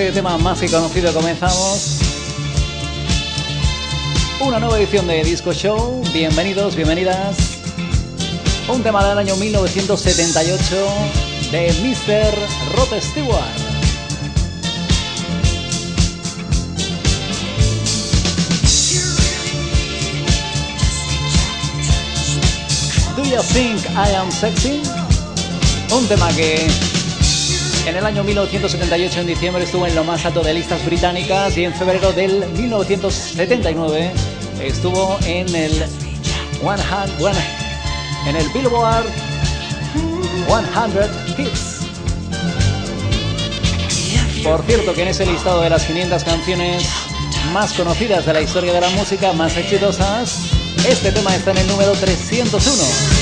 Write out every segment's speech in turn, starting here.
este tema más que conocido comenzamos una nueva edición de Disco Show. Bienvenidos, bienvenidas. Un tema del año 1978 de Mr. Rod Stewart. Do You Think I Am Sexy? Un tema que en el año 1978, en diciembre, estuvo en lo más alto de listas británicas y en febrero del 1979 estuvo en el One en el Billboard 100 Hits. Por cierto que en ese listado de las 500 canciones más conocidas de la historia de la música, más exitosas, este tema está en el número 301.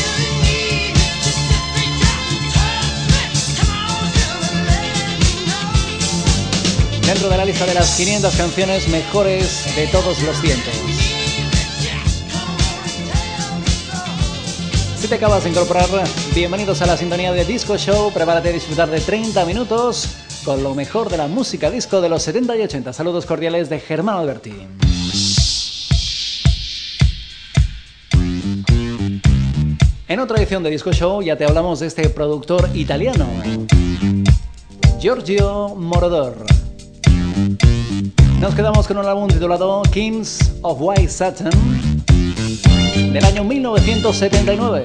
Dentro de la lista de las 500 canciones mejores de todos los tiempos. Si te acabas de incorporar, bienvenidos a la sintonía de Disco Show. Prepárate a disfrutar de 30 minutos con lo mejor de la música disco de los 70 y 80. Saludos cordiales de Germán Alberti. En otra edición de Disco Show ya te hablamos de este productor italiano, Giorgio Morodor. Nos quedamos con un álbum titulado Kings of White Satin del año 1979.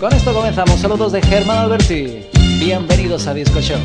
Con esto comenzamos. Saludos de Germán Alberti. Bienvenidos a Disco Show.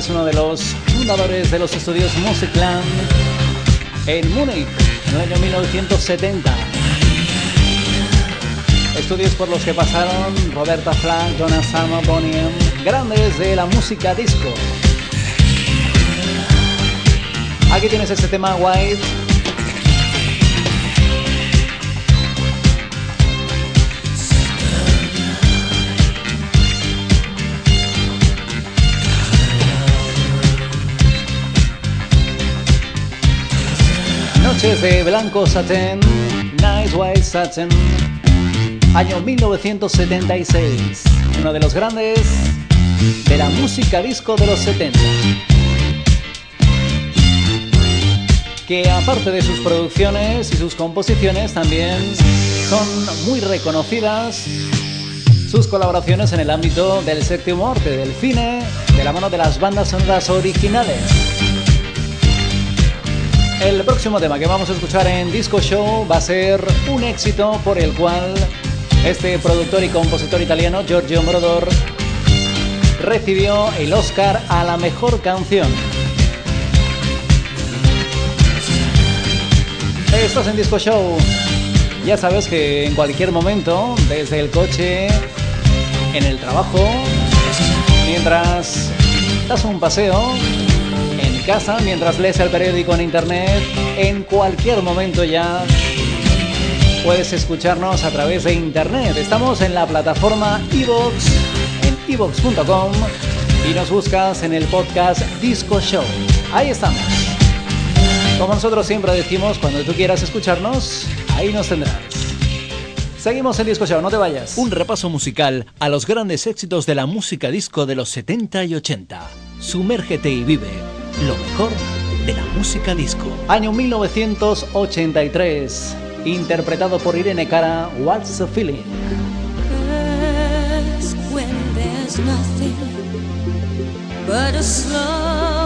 Sabes, uno de los fundadores de los estudios Musicland en Múnich en el año 1970. Estudios por los que pasaron Roberta Flack, Jonas Sama, Bonnie grandes de la música disco. Aquí tienes este tema White Noches de Blanco Satin, Nice White Satin, año 1976, uno de los grandes de la música disco de los 70. Que aparte de sus producciones y sus composiciones también son muy reconocidas sus colaboraciones en el ámbito del séptimo arte, del cine, de la mano de las bandas sonoras originales. El próximo tema que vamos a escuchar en Disco Show va a ser un éxito por el cual este productor y compositor italiano Giorgio Moroder recibió el Oscar a la mejor canción. Estás en Disco Show. Ya sabes que en cualquier momento, desde el coche, en el trabajo, mientras das un paseo, casa, mientras lees el periódico en internet, en cualquier momento ya puedes escucharnos a través de internet. Estamos en la plataforma iVox, en ivox.com y nos buscas en el podcast Disco Show. Ahí estamos. Como nosotros siempre decimos, cuando tú quieras escucharnos, ahí nos tendrás. Seguimos en Disco Show, no te vayas. Un repaso musical a los grandes éxitos de la música disco de los 70 y 80. Sumérgete y vive lo mejor de la música disco. Año 1983, interpretado por Irene Cara, What's the Feeling. when there's nothing but a slow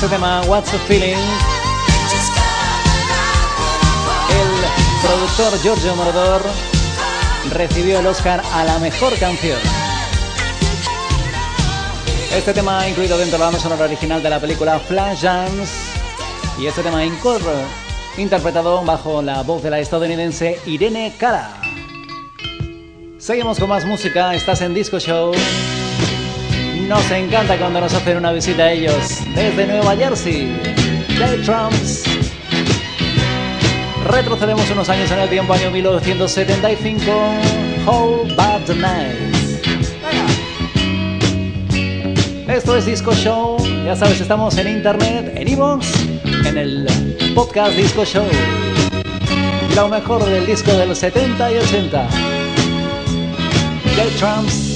este tema What's the Feeling. El productor Giorgio Moroder recibió el Oscar a la mejor canción. Este tema ha incluido dentro de la sonora original de la película Flash Dance y este tema interpretado bajo la voz de la estadounidense Irene Cara. Seguimos con más música, estás en Disco Show. Nos encanta cuando nos hacen una visita a ellos desde Nueva Jersey. The Trumps. Retrocedemos unos años en el tiempo, año 1975. Hold Bad the Night. Esto es Disco Show. Ya sabes, estamos en internet, en Evox, en el podcast Disco Show. Lo mejor del disco de los 70 y 80. The Trumps.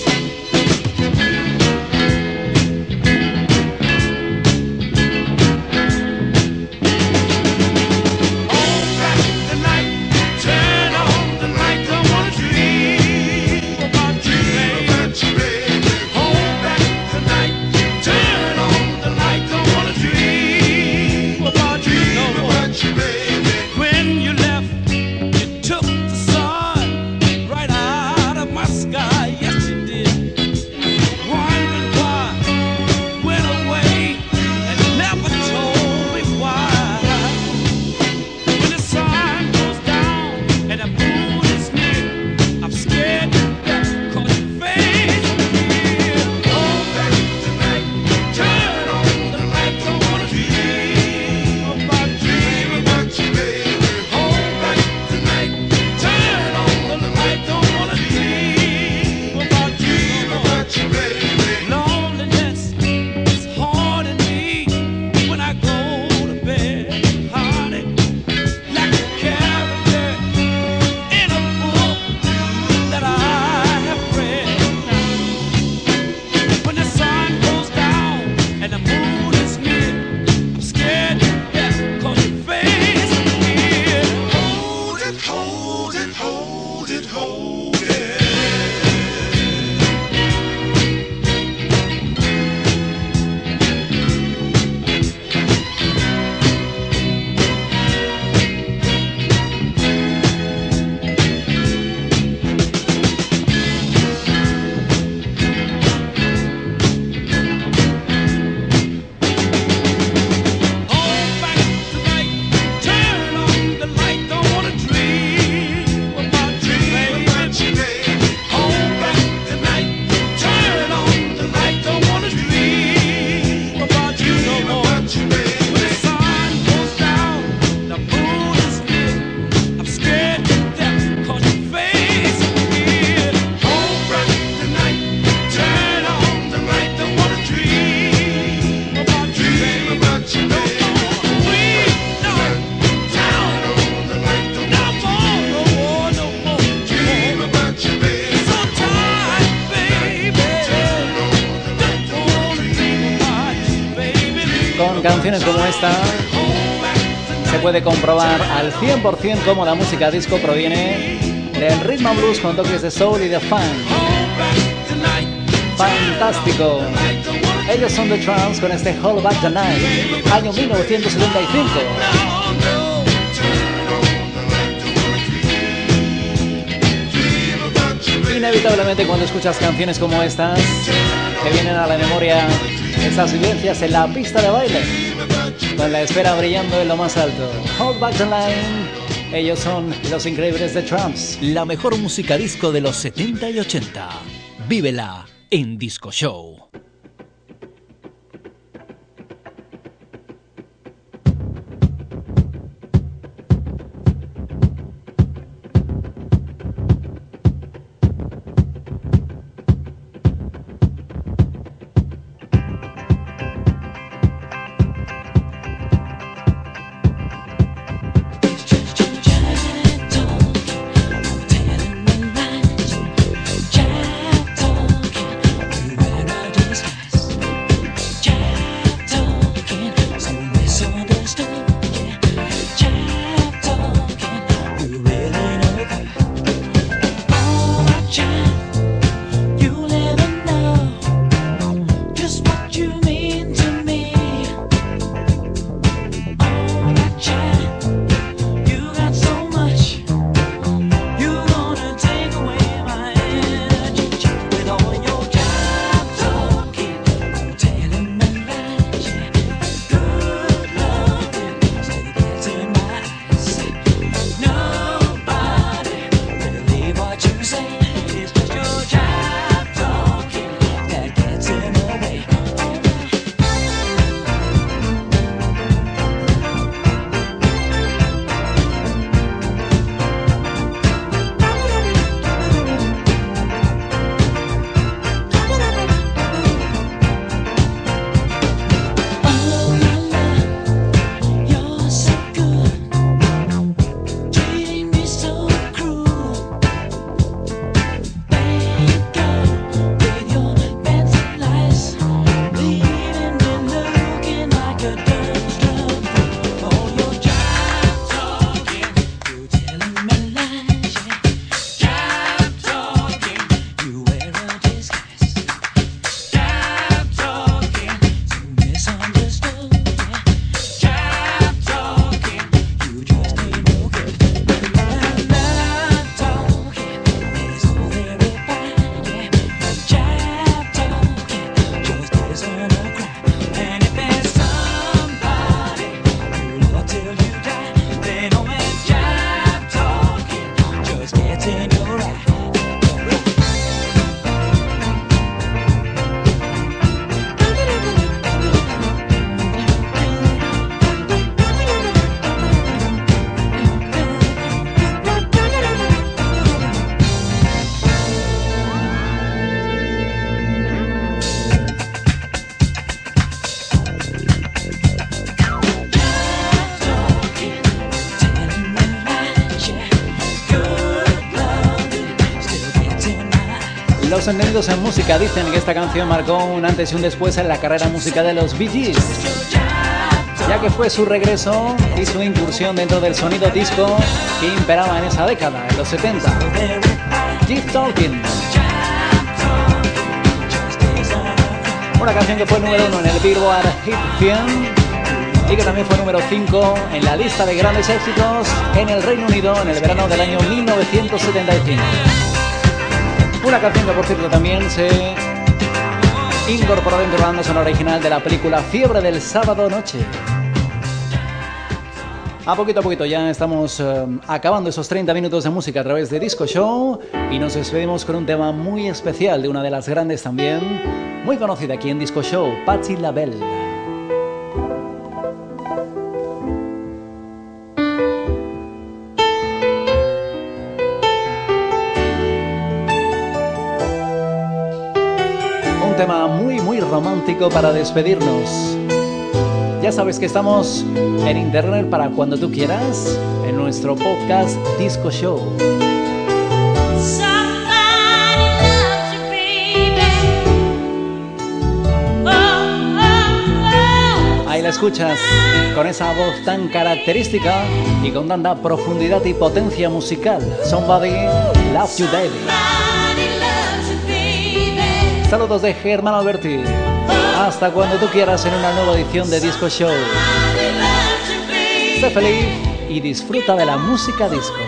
100% cómo la música disco proviene del ritmo blues con toques de soul y de funk. Fantástico. Ellos son The Trance con este Hold Back the Night, año 1975. Inevitablemente cuando escuchas canciones como estas, te vienen a la memoria esas vivencias en la pista de baile con la esfera brillando en lo más alto. Hold back the line. Ellos son los increíbles de Trumps. La mejor música disco de los 70 y 80. Vívela en Disco Show. Los entendidos en música dicen que esta canción marcó un antes y un después en la carrera musical de los Bee ya que fue su regreso y su incursión dentro del sonido disco que imperaba en esa década, en los 70. Keep Talking. Una canción que fue número uno en el Billboard Hit 100 y que también fue número 5 en la lista de grandes éxitos en el Reino Unido en el verano del año 1975. Una canción que por cierto también se incorporó dentro de la banda sonora original de la película Fiebre del sábado noche. A poquito a poquito ya estamos eh, acabando esos 30 minutos de música a través de Disco Show y nos despedimos con un tema muy especial de una de las grandes también, muy conocida aquí en Disco Show, Patti LaBelle. Para despedirnos. Ya sabes que estamos en internet para cuando tú quieras, en nuestro podcast Disco Show. Ahí la escuchas, con esa voz tan característica y con tanta profundidad y potencia musical. Somebody Love You Baby. Saludos de Germán Alberti. Hasta cuando tú quieras en una nueva edición de Disco Show. Sé feliz y disfruta de la música disco.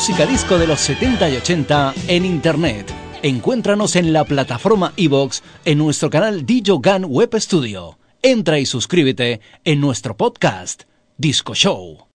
Música disco de los 70 y 80 en Internet. Encuéntranos en la plataforma iVox en nuestro canal Gun Web Studio. Entra y suscríbete en nuestro podcast Disco Show.